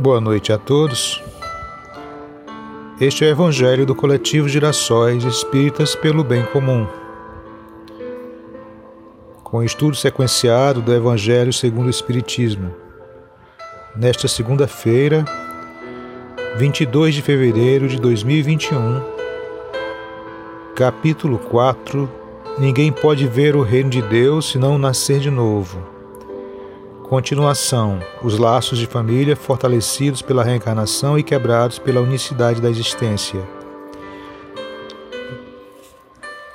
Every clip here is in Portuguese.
Boa noite a todos. Este é o Evangelho do Coletivo Girassóis Espíritas pelo Bem Comum. Com o estudo sequenciado do Evangelho segundo o Espiritismo. Nesta segunda-feira, 22 de fevereiro de 2021, capítulo 4: Ninguém pode ver o reino de Deus se não nascer de novo. Continuação: os laços de família fortalecidos pela reencarnação e quebrados pela unicidade da existência.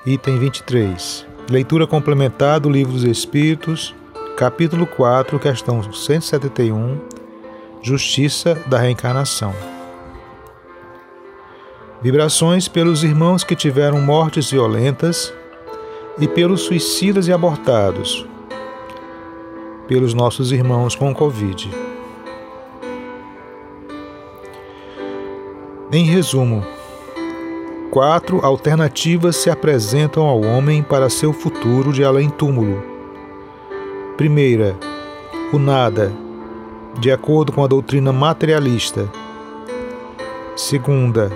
Item 23. Leitura complementar do Livro dos Espíritos, capítulo 4, questão 171. Justiça da reencarnação. Vibrações pelos irmãos que tiveram mortes violentas e pelos suicidas e abortados pelos nossos irmãos com Covid. Em resumo, quatro alternativas se apresentam ao homem para seu futuro de além-túmulo. Primeira, o nada, de acordo com a doutrina materialista. Segunda,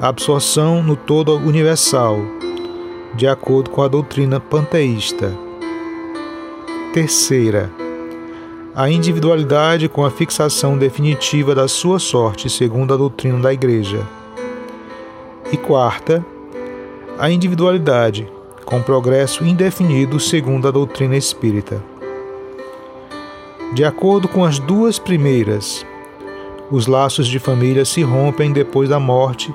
a absorção no todo universal, de acordo com a doutrina panteísta. Terceira, a individualidade com a fixação definitiva da sua sorte, segundo a doutrina da Igreja. E quarta, a individualidade com progresso indefinido, segundo a doutrina espírita. De acordo com as duas primeiras, os laços de família se rompem depois da morte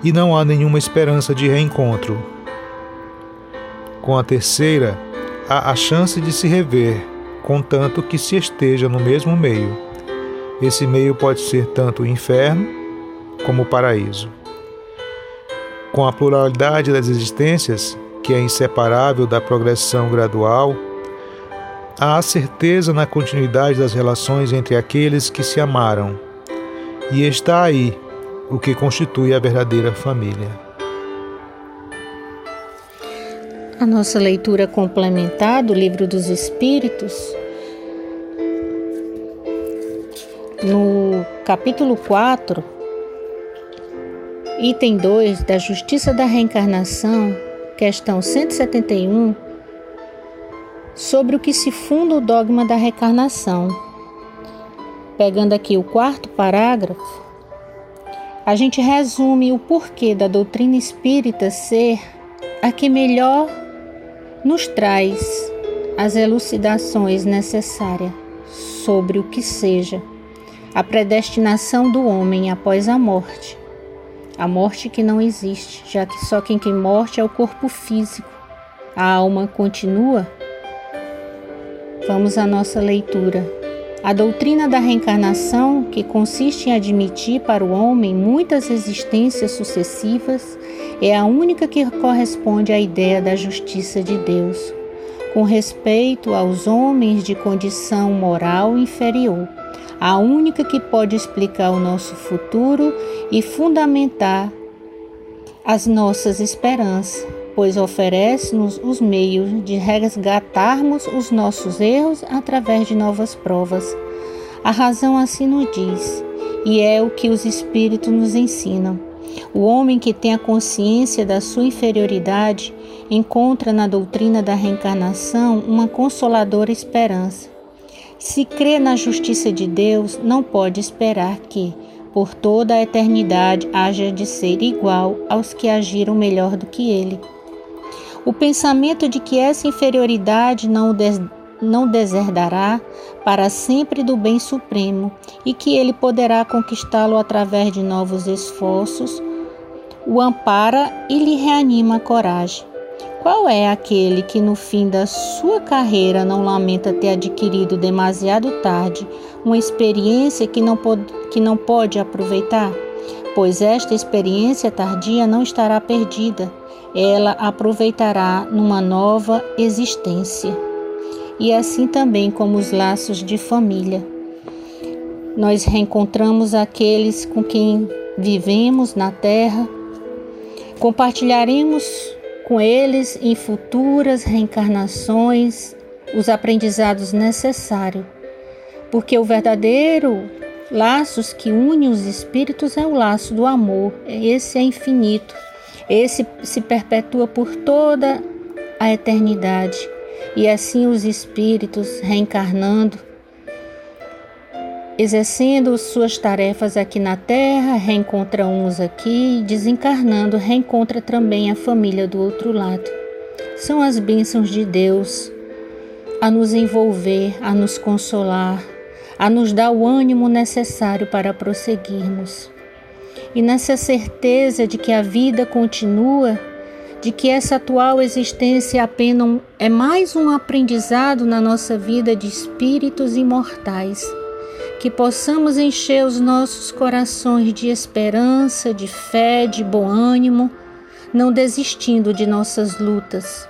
e não há nenhuma esperança de reencontro. Com a terceira, há a chance de se rever, contanto que se esteja no mesmo meio. Esse meio pode ser tanto o inferno como o paraíso. Com a pluralidade das existências, que é inseparável da progressão gradual, há a certeza na continuidade das relações entre aqueles que se amaram. E está aí o que constitui a verdadeira família. A nossa leitura complementar do Livro dos Espíritos, no capítulo 4, item 2 da Justiça da Reencarnação, questão 171, sobre o que se funda o dogma da reencarnação. Pegando aqui o quarto parágrafo, a gente resume o porquê da doutrina espírita ser a que melhor nos traz as elucidações necessárias sobre o que seja a predestinação do homem após a morte. A morte que não existe, já que só quem tem morte é o corpo físico. A alma continua? Vamos à nossa leitura. A doutrina da reencarnação, que consiste em admitir para o homem muitas existências sucessivas, é a única que corresponde à ideia da justiça de Deus, com respeito aos homens de condição moral inferior, a única que pode explicar o nosso futuro e fundamentar as nossas esperanças, pois oferece-nos os meios de resgatarmos os nossos erros através de novas provas. A razão assim nos diz, e é o que os Espíritos nos ensinam. O homem que tem a consciência da sua inferioridade encontra na doutrina da reencarnação uma consoladora esperança. Se crê na justiça de Deus, não pode esperar que, por toda a eternidade, haja de ser igual aos que agiram melhor do que ele. O pensamento de que essa inferioridade não o, des não deserdará para sempre do bem supremo e que ele poderá conquistá-lo através de novos esforços, o ampara e lhe reanima a coragem. Qual é aquele que no fim da sua carreira não lamenta ter adquirido demasiado tarde uma experiência que não que não pode aproveitar? Pois esta experiência tardia não estará perdida ela aproveitará numa nova existência. E assim também como os laços de família. Nós reencontramos aqueles com quem vivemos na terra, compartilharemos com eles em futuras reencarnações os aprendizados necessários, porque o verdadeiro laços que unem os espíritos é o laço do amor. Esse é infinito. Esse se perpetua por toda a eternidade. E assim os espíritos reencarnando, exercendo suas tarefas aqui na Terra, reencontra uns aqui, desencarnando, reencontra também a família do outro lado. São as bênçãos de Deus a nos envolver, a nos consolar, a nos dar o ânimo necessário para prosseguirmos. E nessa certeza de que a vida continua, de que essa atual existência apenas é mais um aprendizado na nossa vida de espíritos imortais, que possamos encher os nossos corações de esperança, de fé, de bom ânimo, não desistindo de nossas lutas,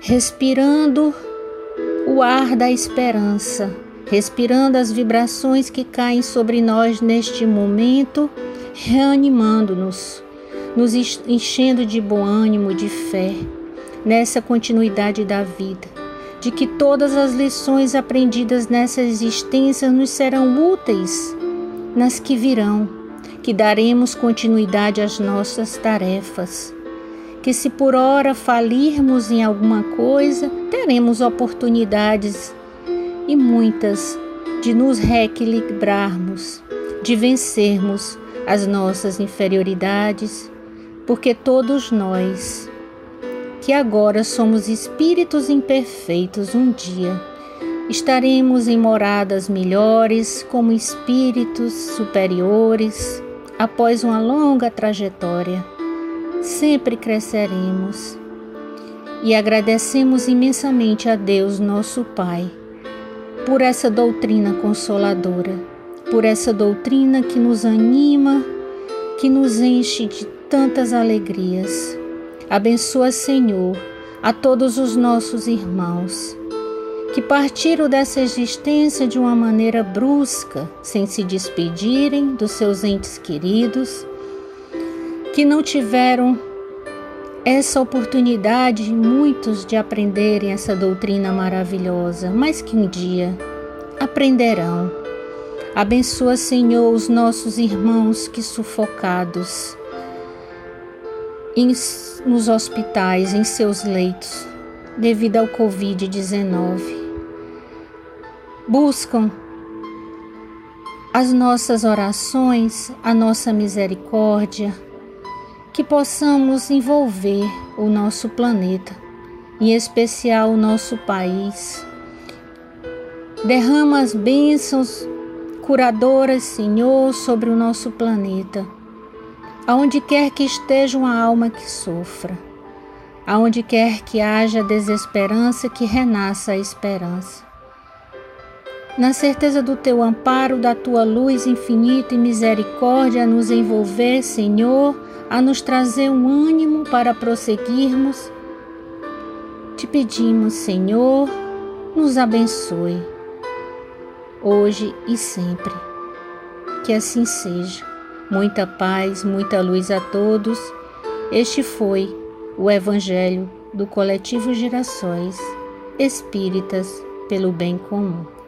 respirando o ar da esperança, respirando as vibrações que caem sobre nós neste momento, reanimando-nos, nos enchendo de bom ânimo, de fé, nessa continuidade da vida, de que todas as lições aprendidas nessa existência nos serão úteis nas que virão, que daremos continuidade às nossas tarefas que se por ora falirmos em alguma coisa, teremos oportunidades e muitas de nos reequilibrarmos, de vencermos as nossas inferioridades, porque todos nós, que agora somos espíritos imperfeitos, um dia estaremos em moradas melhores, como espíritos superiores, após uma longa trajetória sempre cresceremos. E agradecemos imensamente a Deus, nosso Pai, por essa doutrina consoladora, por essa doutrina que nos anima, que nos enche de tantas alegrias. Abençoa, Senhor, a todos os nossos irmãos que partiram dessa existência de uma maneira brusca, sem se despedirem dos seus entes queridos que não tiveram essa oportunidade, muitos, de aprenderem essa doutrina maravilhosa, mas que um dia aprenderão. Abençoa, Senhor, os nossos irmãos que sufocados em, nos hospitais, em seus leitos, devido ao Covid-19. Buscam as nossas orações, a nossa misericórdia, que possamos envolver o nosso planeta, em especial o nosso país. Derrama as bênçãos curadoras, Senhor, sobre o nosso planeta, aonde quer que esteja uma alma que sofra, aonde quer que haja desesperança, que renasça a esperança. Na certeza do teu amparo, da tua luz infinita e misericórdia nos envolver, Senhor, a nos trazer um ânimo para prosseguirmos. Te pedimos, Senhor, nos abençoe, hoje e sempre. Que assim seja. Muita paz, muita luz a todos. Este foi o Evangelho do Coletivo Girassóis Espíritas pelo Bem Comum.